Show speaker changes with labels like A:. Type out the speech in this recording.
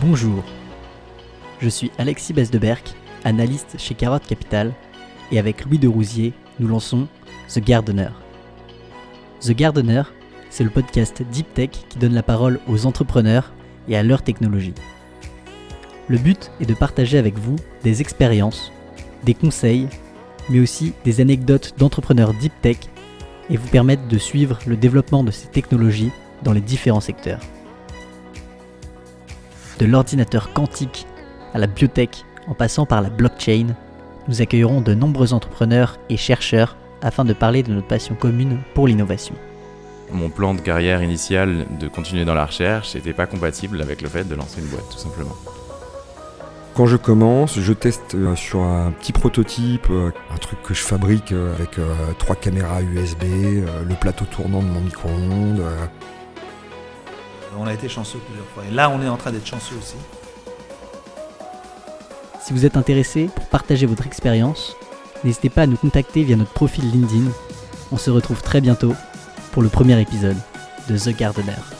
A: Bonjour, je suis Alexis Besdeberg, analyste chez Carotte Capital, et avec Louis de Rousier, nous lançons The Gardener. The Gardener, c'est le podcast Deep Tech qui donne la parole aux entrepreneurs et à leur technologie. Le but est de partager avec vous des expériences, des conseils, mais aussi des anecdotes d'entrepreneurs Deep Tech et vous permettre de suivre le développement de ces technologies dans les différents secteurs. De l'ordinateur quantique à la biotech en passant par la blockchain, nous accueillerons de nombreux entrepreneurs et chercheurs afin de parler de notre passion commune pour l'innovation.
B: Mon plan de carrière initial de continuer dans la recherche n'était pas compatible avec le fait de lancer une boîte, tout simplement.
C: Quand je commence, je teste euh, sur un petit prototype, euh, un truc que je fabrique euh, avec trois caméras USB, le plateau tournant de mon micro-ondes.
D: On a été chanceux plusieurs fois. Et là, on est en train d'être chanceux aussi.
A: Si vous êtes intéressé pour partager votre expérience, n'hésitez pas à nous contacter via notre profil LinkedIn. On se retrouve très bientôt pour le premier épisode de The Gardener.